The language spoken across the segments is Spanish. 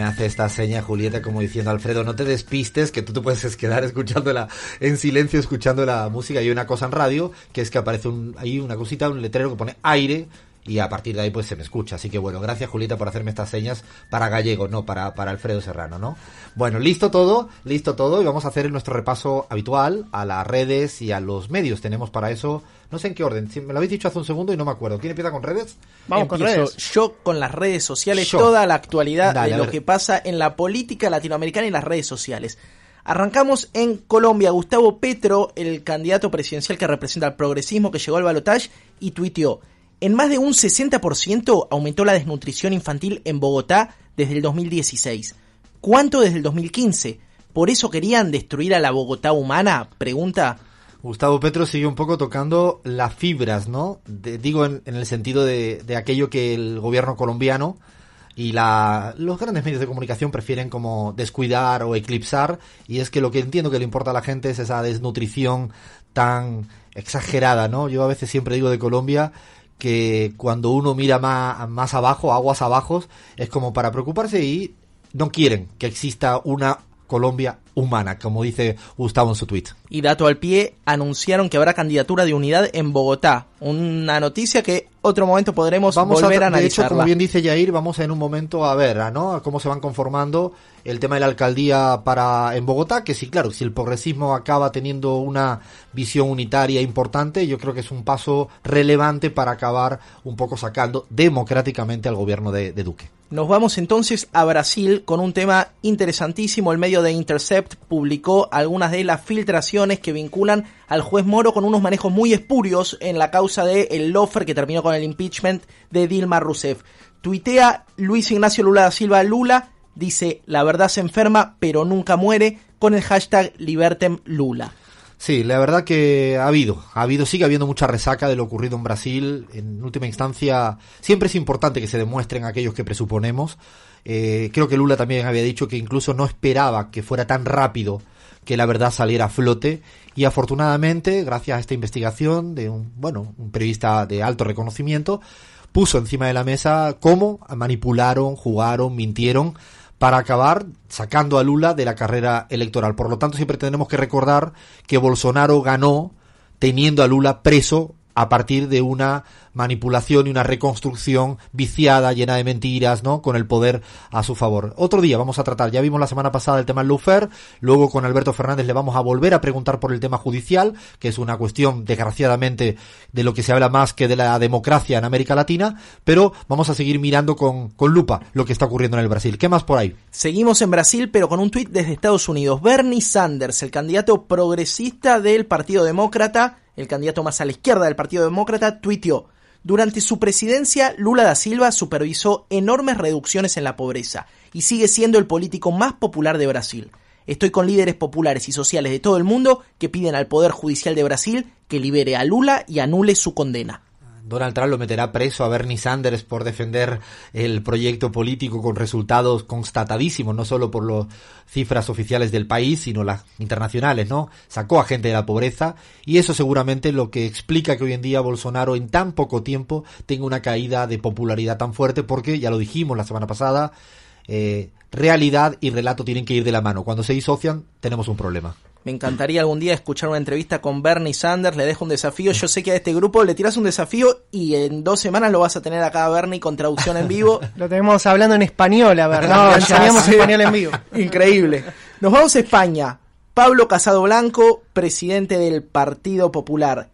Me hace esta seña Julieta como diciendo, Alfredo, no te despistes, que tú te puedes quedar escuchándola en silencio, escuchando la música. Y hay una cosa en radio, que es que aparece un, ahí una cosita, un letrero que pone aire, y a partir de ahí pues se me escucha. Así que bueno, gracias Julieta por hacerme estas señas para Gallego, no para, para Alfredo Serrano, ¿no? Bueno, listo todo, listo todo y vamos a hacer nuestro repaso habitual a las redes y a los medios. Tenemos para eso, no sé en qué orden, me lo habéis dicho hace un segundo y no me acuerdo. ¿Quién empieza con redes? Vamos con redes. Yo con las redes sociales, Yo. toda la actualidad Dale, de lo que pasa en la política latinoamericana y las redes sociales. Arrancamos en Colombia. Gustavo Petro, el candidato presidencial que representa al progresismo que llegó al balotaje, y tuiteó: En más de un 60% aumentó la desnutrición infantil en Bogotá desde el 2016. ¿Cuánto desde el 2015? ¿Por eso querían destruir a la Bogotá humana? Pregunta. Gustavo Petro sigue un poco tocando las fibras, ¿no? Digo en, en el sentido de, de aquello que el gobierno colombiano y la, los grandes medios de comunicación prefieren como descuidar o eclipsar y es que lo que entiendo que le importa a la gente es esa desnutrición tan exagerada, ¿no? Yo a veces siempre digo de Colombia que cuando uno mira más, más abajo, aguas abajo, es como para preocuparse y no quieren que exista una Colombia humana, como dice Gustavo en su tweet. Y dato al pie, anunciaron que habrá candidatura de unidad en Bogotá. Una noticia que otro momento podremos Vamos volver a, a, de hecho, analizarla. como bien dice Jair, vamos en un momento a ver, ¿no? A cómo se van conformando el tema de la alcaldía para en Bogotá, que sí, claro, si el progresismo acaba teniendo una visión unitaria importante, yo creo que es un paso relevante para acabar un poco sacando democráticamente al gobierno de, de Duque. Nos vamos entonces a Brasil con un tema interesantísimo. El medio de Intercept publicó algunas de las filtraciones que vinculan al juez Moro con unos manejos muy espurios en la causa de lofer que terminó con el impeachment de Dilma Rousseff. Tuitea Luis Ignacio Lula da Silva Lula, dice la verdad se enferma pero nunca muere con el hashtag Libertem Lula. Sí, la verdad que ha habido, ha habido, sigue habiendo mucha resaca de lo ocurrido en Brasil. En última instancia, siempre es importante que se demuestren aquellos que presuponemos. Eh, creo que Lula también había dicho que incluso no esperaba que fuera tan rápido que la verdad saliera a flote y afortunadamente, gracias a esta investigación de un, bueno, un periodista de alto reconocimiento, puso encima de la mesa cómo manipularon, jugaron, mintieron para acabar sacando a Lula de la carrera electoral. Por lo tanto, siempre tenemos que recordar que Bolsonaro ganó teniendo a Lula preso a partir de una manipulación y una reconstrucción viciada, llena de mentiras, ¿no? Con el poder a su favor. Otro día vamos a tratar, ya vimos la semana pasada el tema Lufer, luego con Alberto Fernández le vamos a volver a preguntar por el tema judicial, que es una cuestión, desgraciadamente, de lo que se habla más que de la democracia en América Latina, pero vamos a seguir mirando con, con lupa lo que está ocurriendo en el Brasil. ¿Qué más por ahí? Seguimos en Brasil, pero con un tuit desde Estados Unidos. Bernie Sanders, el candidato progresista del Partido Demócrata, el candidato más a la izquierda del Partido Demócrata, tuiteó. Durante su presidencia, Lula da Silva supervisó enormes reducciones en la pobreza y sigue siendo el político más popular de Brasil. Estoy con líderes populares y sociales de todo el mundo que piden al Poder Judicial de Brasil que libere a Lula y anule su condena. Donald Trump lo meterá preso a Bernie Sanders por defender el proyecto político con resultados constatadísimos, no solo por las cifras oficiales del país, sino las internacionales, ¿no? Sacó a gente de la pobreza y eso seguramente lo que explica que hoy en día Bolsonaro en tan poco tiempo tenga una caída de popularidad tan fuerte porque, ya lo dijimos la semana pasada, eh, realidad y relato tienen que ir de la mano. Cuando se disocian, tenemos un problema. Me encantaría algún día escuchar una entrevista con Bernie Sanders, le dejo un desafío, yo sé que a este grupo le tiras un desafío y en dos semanas lo vas a tener acá a Bernie con traducción en vivo. Lo tenemos hablando en español, la verdad. No, enseñamos español en vivo. Increíble. Nos vamos a España. Pablo Casado Blanco, presidente del Partido Popular,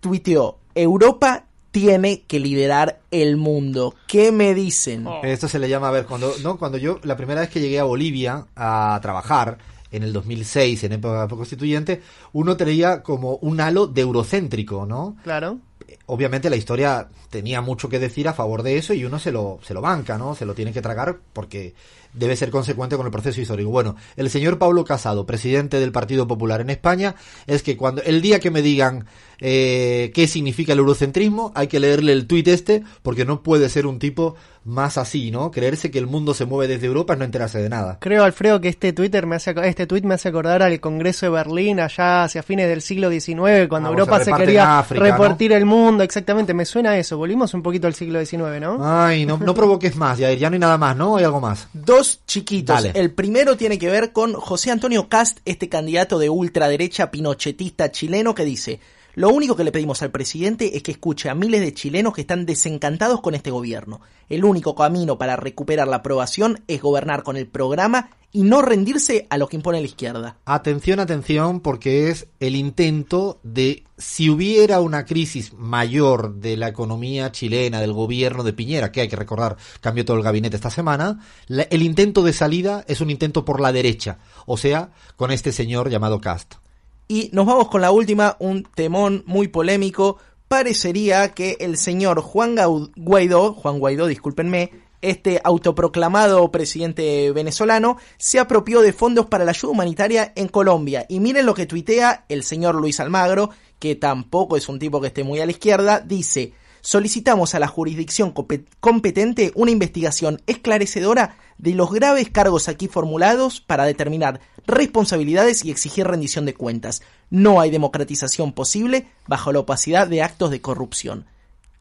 tuiteó, Europa tiene que liderar el mundo. ¿Qué me dicen? Esto se le llama, a ver, cuando, no, cuando yo, la primera vez que llegué a Bolivia a trabajar, en el 2006, en época constituyente, uno tenía como un halo de eurocéntrico, ¿no? Claro. Obviamente la historia tenía mucho que decir a favor de eso y uno se lo, se lo banca, ¿no? Se lo tiene que tragar porque debe ser consecuente con el proceso histórico. Bueno, el señor Pablo Casado, presidente del Partido Popular en España, es que cuando el día que me digan eh, qué significa el eurocentrismo, hay que leerle el tuit este, porque no puede ser un tipo más así, ¿no? Creerse que el mundo se mueve desde Europa es no enterarse de nada. Creo, Alfredo, que este Twitter me hace, este tweet me hace acordar al Congreso de Berlín allá hacia fines del siglo XIX, cuando Ah, Europa se quería África, repartir el mundo, exactamente, me suena a eso. Volvimos un poquito al siglo XIX, ¿no? Ay, no, no provoques más, ya, ya no hay nada más, ¿no? Hay algo más. Dos chiquitos. Dale. El primero tiene que ver con José Antonio Cast, este candidato de ultraderecha pinochetista chileno que dice, lo único que le pedimos al presidente es que escuche a miles de chilenos que están desencantados con este gobierno. El único camino para recuperar la aprobación es gobernar con el programa y no rendirse a lo que impone la izquierda. Atención, atención, porque es el intento de, si hubiera una crisis mayor de la economía chilena, del gobierno de Piñera, que hay que recordar, cambió todo el gabinete esta semana, el intento de salida es un intento por la derecha, o sea, con este señor llamado Cast. Y nos vamos con la última, un temón muy polémico. Parecería que el señor Juan Guaidó, Juan Guaidó, discúlpenme, este autoproclamado presidente venezolano, se apropió de fondos para la ayuda humanitaria en Colombia. Y miren lo que tuitea el señor Luis Almagro, que tampoco es un tipo que esté muy a la izquierda, dice, solicitamos a la jurisdicción compe- competente una investigación esclarecedora de los graves cargos aquí formulados para determinar responsabilidades y exigir rendición de cuentas. No hay democratización posible bajo la opacidad de actos de corrupción.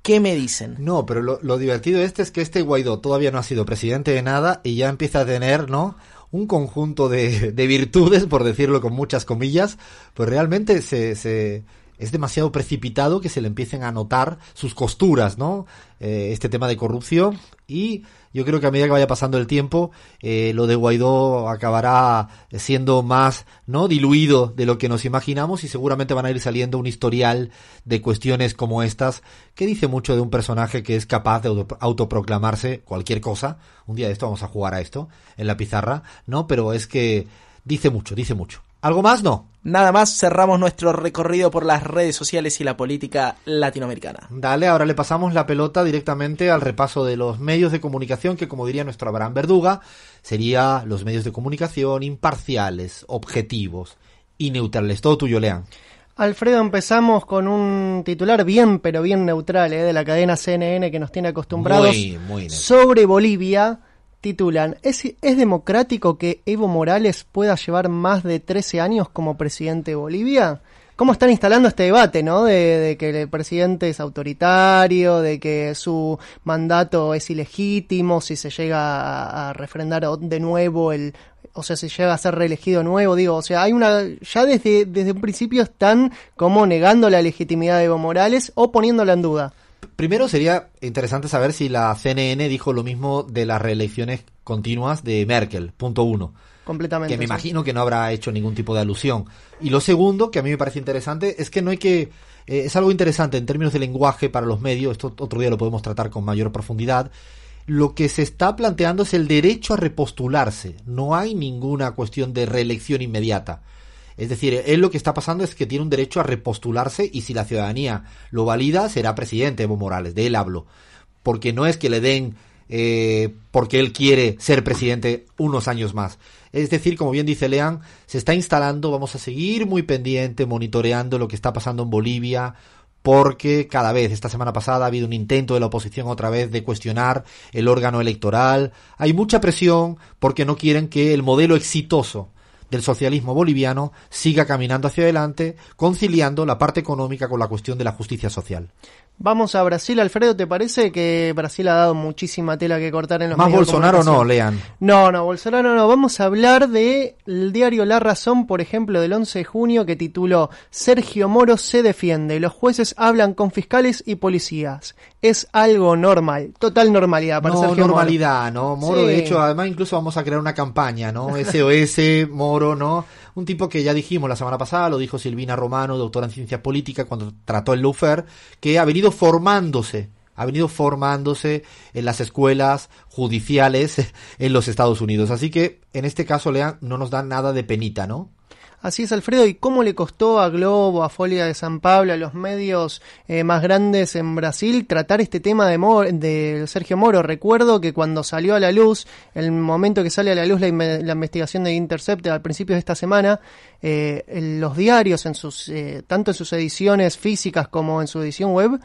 ¿Qué me dicen? No, pero lo, lo divertido de este es que este Guaidó todavía no ha sido presidente de nada y ya empieza a tener, ¿no? Un conjunto de, de virtudes, por decirlo con muchas comillas, pues realmente se, se, es demasiado precipitado que se le empiecen a notar sus costuras, ¿no? Eh, este tema de corrupción y yo creo que a medida que vaya pasando el tiempo, eh, lo de Guaidó acabará siendo más no diluido de lo que nos imaginamos y seguramente van a ir saliendo un historial de cuestiones como estas que dice mucho de un personaje que es capaz de auto- autoproclamarse cualquier cosa. Un día de esto vamos a jugar a esto en la pizarra, ¿no? Pero es que dice mucho, dice mucho. ¿Algo más? No. Nada más cerramos nuestro recorrido por las redes sociales y la política latinoamericana. Dale, ahora le pasamos la pelota directamente al repaso de los medios de comunicación que, como diría nuestro Abraham Verduga, sería los medios de comunicación imparciales, objetivos y neutrales. Todo tuyo, Lean. Alfredo, empezamos con un titular bien, pero bien neutral, ¿eh? de la cadena CNN que nos tiene acostumbrados Muy, muy neutral. sobre Bolivia. Titulan, ¿Es, ¿es democrático que Evo Morales pueda llevar más de 13 años como presidente de Bolivia? ¿Cómo están instalando este debate, no? De, que el presidente es autoritario, de que su mandato es ilegítimo, si se llega a, a refrendar de nuevo el, o sea, si llega a ser reelegido nuevo, digo, o sea, hay una, ya desde, desde un principio están como negando la legitimidad de Evo Morales o poniéndola en duda. Primero sería interesante saber si la CNN dijo lo mismo de las reelecciones continuas de Merkel, punto uno. Completamente. que me sí. imagino que no habrá hecho ningún tipo de alusión. Y lo segundo, que a mí me parece interesante, es que no hay que... eh, es algo interesante en términos de lenguaje para los medios, esto otro día lo podemos tratar con mayor profundidad. Lo que se está planteando es el derecho a repostularse. No hay ninguna cuestión de reelección inmediata. Es decir, él lo que está pasando es que tiene un derecho a repostularse y si la ciudadanía lo valida, será presidente Evo Morales. De él hablo. Porque no es que le den eh, porque él quiere ser presidente unos años más. Es decir, como bien dice Lean, se está instalando, vamos a seguir muy pendiente, monitoreando lo que está pasando en Bolivia, porque cada vez, esta semana pasada ha habido un intento de la oposición otra vez de cuestionar el órgano electoral. Hay mucha presión porque no quieren que el modelo exitoso del socialismo boliviano siga caminando hacia adelante, conciliando la parte económica con la cuestión de la justicia social. Vamos a Brasil, Alfredo, ¿te parece que Brasil ha dado muchísima tela que cortar en los Más medios de Bolsonaro no? Lean. No, no, Bolsonaro no. Vamos a hablar de el diario La Razón, por ejemplo, del 11 de junio, que tituló Sergio Moro se defiende. Los jueces hablan con fiscales y policías. Es algo normal, total normalidad para no, Sergio Moro. normalidad, ¿no? Moro, Sí. de hecho, además incluso vamos a crear una campaña, ¿no? SOS, Moro, ¿no? Un tipo que ya dijimos la semana pasada, lo dijo Silvina Romano, doctora en ciencia política, cuando trató el Lawfare, que ha venido formándose ha venido formándose en las escuelas judiciales en los Estados Unidos. Así que en este caso, Lea, no nos da nada de penita, ¿no? Así es, Alfredo. ¿Y cómo le costó a Globo, a Folia de San Pablo, a los medios eh, más grandes en Brasil tratar este tema de, de, Sergio Moro? Recuerdo que cuando salió a la luz, el momento que sale a la luz la, investigación de Intercept al principio de esta semana, eh, los diarios, en sus, eh, tanto en sus ediciones físicas como en su edición web,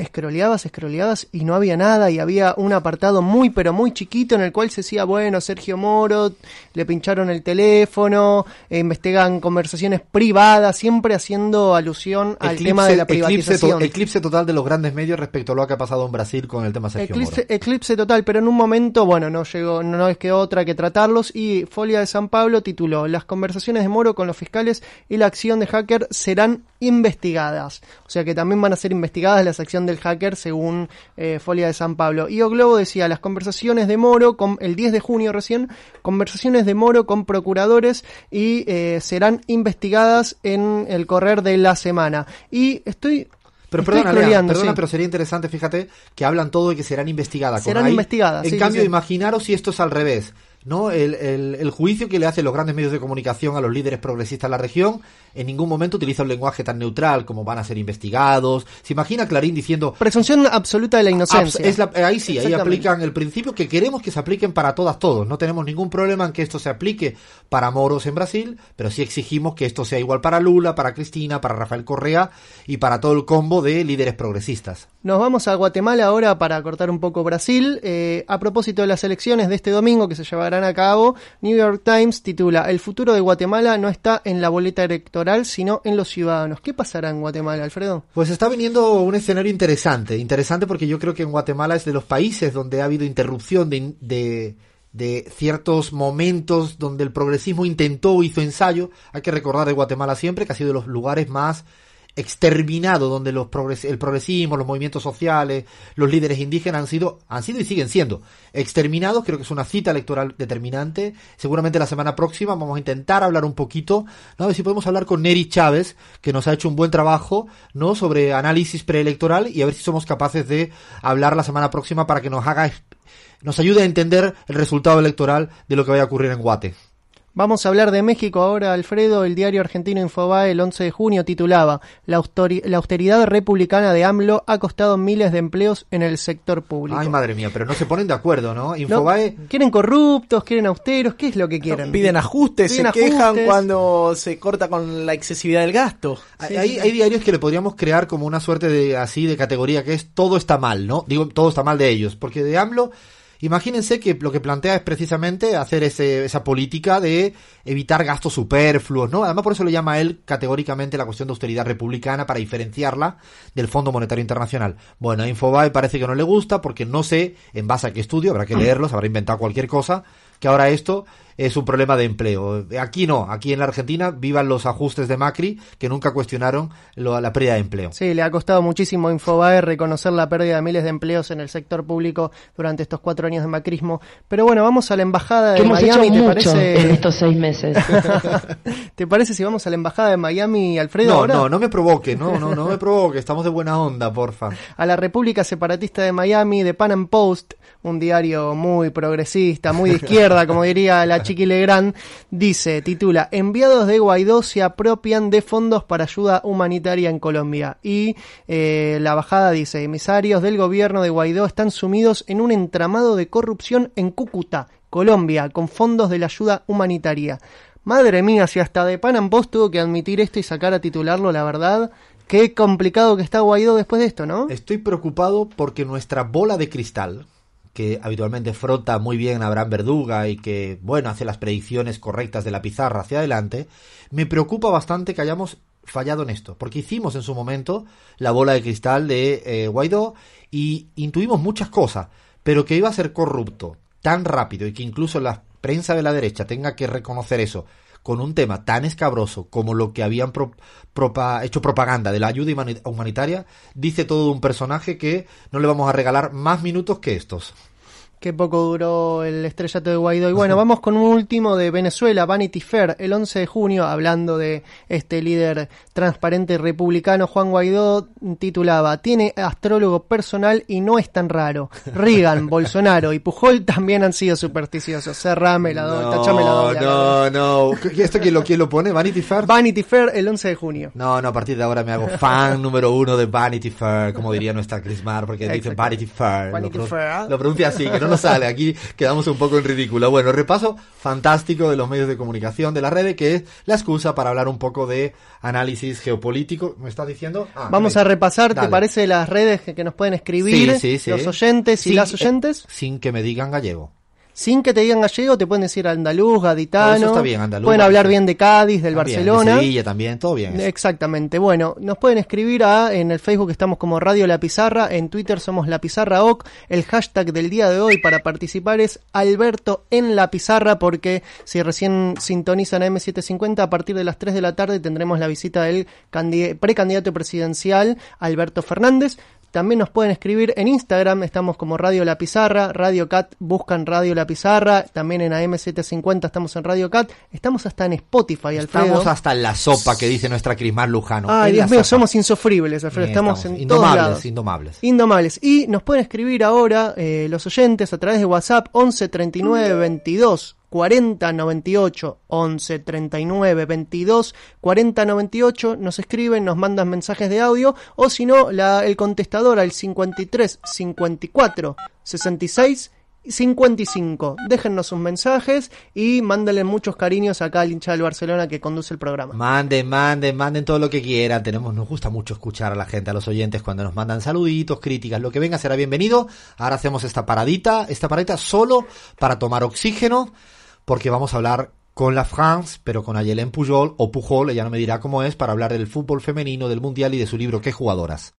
escroleabas, escroleabas y no había nada y había un apartado muy pero muy chiquito en el cual se decía, bueno, Sergio Moro, le pincharon el teléfono, eh, investigan conversaciones privadas, siempre haciendo alusión al tema de la privatización. Eclipse, total de los grandes medios respecto a lo que ha pasado en Brasil con el tema Sergio eclipse, Moro. Eclipse total, pero en un momento, bueno, no llegó, no es que otra que tratarlos y Folia de San Pablo tituló Las conversaciones de Moro con los fiscales y la acción de hacker serán investigadas. O sea que también van a ser investigadas las acciones del hacker según eh, Folia de San Pablo. Y O Globo decía, las conversaciones de Moro, con, el 10 de junio recién, conversaciones de Moro con procuradores y eh, serán investigadas en el correr de la semana. Y estoy pero perdona, perdona pero sería interesante, fíjate, que hablan todo y que serán investigadas. Serán investigadas. En cambio, imaginaros si esto es al revés. ¿No? El, el, el, juicio que le hacen los grandes medios de comunicación a los líderes progresistas de la región en ningún momento utiliza un lenguaje tan neutral como van a ser investigados. Se imagina Clarín diciendo... Presunción absoluta de la inocencia. Es ahí sí, ahí aplican el principio que queremos que se apliquen para todas, todos. No tenemos ningún problema en que esto se aplique para moros en Brasil, pero sí exigimos que esto sea igual para Lula, para Cristina, para Rafael Correa y para todo el combo de líderes progresistas. Nos vamos a Guatemala ahora para cortar un poco Brasil. Eh, a propósito de las elecciones de este domingo que se llevarán a cabo, New York Times titula El futuro de Guatemala no está en la boleta electoral, sino en los ciudadanos. ¿Qué pasará en Guatemala, Alfredo? Pues está viniendo un escenario interesante, interesante porque yo creo que en Guatemala es de los países donde ha habido interrupción de, de de ciertos momentos donde el progresismo intentó, hizo ensayo. Hay que recordar de Guatemala siempre que ha sido de los lugares más exterminado donde los el progresismo, los movimientos sociales, los líderes indígenas han sido, han sido y siguen siendo exterminados. Creo que es una cita electoral determinante. Seguramente la semana próxima vamos a intentar hablar un poquito, ¿no? a ver si podemos hablar con Neri Chávez, que nos ha hecho un buen trabajo, ¿no? Sobre análisis preelectoral y a ver si somos capaces de hablar la semana próxima para que nos haga, nos ayude a entender el resultado electoral de lo que vaya a ocurrir en Guate. Vamos a hablar de México ahora, Alfredo. El diario argentino Infobae el 11 de junio titulaba la, austeridad republicana de AMLO ha costado miles de empleos en el sector público. Ay, madre mía, pero no se ponen de acuerdo, ¿no? Infobae... quieren corruptos, quieren austeros, ¿qué es lo que quieren? piden ajustes, se quejan cuando se corta con la excesividad del gasto. hay, hay diarios que le podríamos crear como una suerte de así de categoría que es todo está mal, ¿no? Digo, todo está mal de ellos, porque de AMLO Imagínense que lo que plantea es precisamente hacer ese, esa política de evitar gastos superfluos, ¿no? Además por eso le llama él categóricamente la cuestión de austeridad republicana para diferenciarla del Fondo Monetario Internacional. Bueno, a Infobae parece que no le gusta porque no sé en base a qué estudio, habrá que leerlo, se habrá inventado cualquier cosa, que ahora esto es un problema de empleo. Aquí no, aquí en la Argentina vivan los ajustes de Macri que nunca cuestionaron la pérdida de empleo. Sí, le ha costado muchísimo Infobae reconocer la pérdida de miles de empleos en el sector público durante estos cuatro años de macrismo. Pero bueno, vamos a la embajada de Miami, ¿te parece? En estos seis meses. ¿Te parece si vamos a la embajada de Miami, Alfredo? No, no, no me provoque, no, no, no me provoque, estamos de buena onda, porfa. A la República Separatista de Miami, de Pan Am Post, un diario muy progresista, muy de izquierda, como diría la Chiqui Legrand, dice, titula, enviados de Guaidó se apropian de fondos para ayuda humanitaria en Colombia. Y eh, la bajada dice, emisarios del gobierno de Guaidó están sumidos en un entramado de corrupción en Cúcuta, Colombia, con fondos de la ayuda humanitaria. Madre mía, si hasta de Pan Post tuvo que admitir esto y sacar a titularlo, la verdad, qué complicado que está Guaidó después de esto, ¿no? Estoy preocupado porque nuestra bola de cristal, que habitualmente frota muy bien a Abraham Verduga y que, bueno, hace las predicciones correctas de la pizarra hacia adelante, me preocupa bastante que hayamos fallado en esto, porque hicimos en su momento la bola de cristal de eh, Guaidó y intuimos muchas cosas, pero que iba a ser corrupto tan rápido y que incluso la prensa de la derecha tenga que reconocer eso con un tema tan escabroso como lo que habían hecho propaganda de la ayuda humanitaria, dice todo un personaje que no le vamos a regalar más minutos que estos. Qué poco duró el estrellato de Guaidó. Y bueno, vamos con un último de Venezuela, Vanity Fair, el 11 de junio, hablando de este líder transparente republicano, Juan Guaidó, titulaba, tiene astrólogo personal y no es tan raro. Reagan, Bolsonaro y Pujol también han sido supersticiosos. Cerrame la doble, tachame la doble. No, no, ¿Esto quién lo, quién lo pone? ¿Vanity Fair? Vanity Fair, el 11 de junio. No, no, a partir de ahora me hago fan número uno de Vanity Fair, como diría nuestra Crismar, porque dice Vanity Fair. Vanity lo, Fair. lo pronuncia así, que no nos sale. Aquí quedamos un poco en ridículo. Bueno, repaso fantástico de los medios de comunicación de la red, que es la excusa para hablar un poco de análisis geopolítico. ¿Me estás diciendo? Ah, Vamos a repasar, ¿te parece las redes que, nos pueden escribir los oyentes y las oyentes? sin que me digan gallego sin que te digan gallego, te pueden decir andaluz, gaditano. está bien, andaluz, pueden hablar bien de Cádiz, del Barcelona. De Sevilla también, todo bien. Exactamente. Bueno, nos pueden escribir a, en el Facebook estamos como Radio La Pizarra, en Twitter somos La Pizarra OC. El hashtag del día de hoy para participar es Alberto en La Pizarra, porque si recién sintonizan a M750, a partir de las 3 de la tarde tendremos la visita del precandidato presidencial Alberto Fernández. También nos pueden escribir en Instagram, estamos como Radio La Pizarra, Radio Cat, buscan Radio La Pizarra, también en AM750 estamos en Radio Cat, estamos hasta en Spotify, Alfredo. Estamos hasta en la sopa que dice nuestra Crismar Lujano. Ay, Dios mío, somos insufribles, Alfredo, estamos, en indomables, todos lados. Indomables. Indomables. Y nos pueden escribir ahora eh, los oyentes a través de WhatsApp 11 39 22 40 98 11 39 22 40 98 nos escriben, nos mandan mensajes de audio o si no el contestador al 53 54 66 55. Déjennos sus mensajes y mándenle muchos cariños acá al hincha del Barcelona que conduce el programa. Manden, manden, manden todo lo que quieran. Tenemos, nos gusta mucho escuchar a la gente, a los oyentes cuando nos mandan saluditos, críticas, lo que venga será bienvenido. Ahora hacemos esta paradita, esta paradita solo para tomar oxígeno porque vamos a hablar con la France, pero con Ayelen Pujol o Pujol, ella no me dirá cómo es, para hablar del fútbol femenino, del mundial y de su libro ¿Qué jugadoras?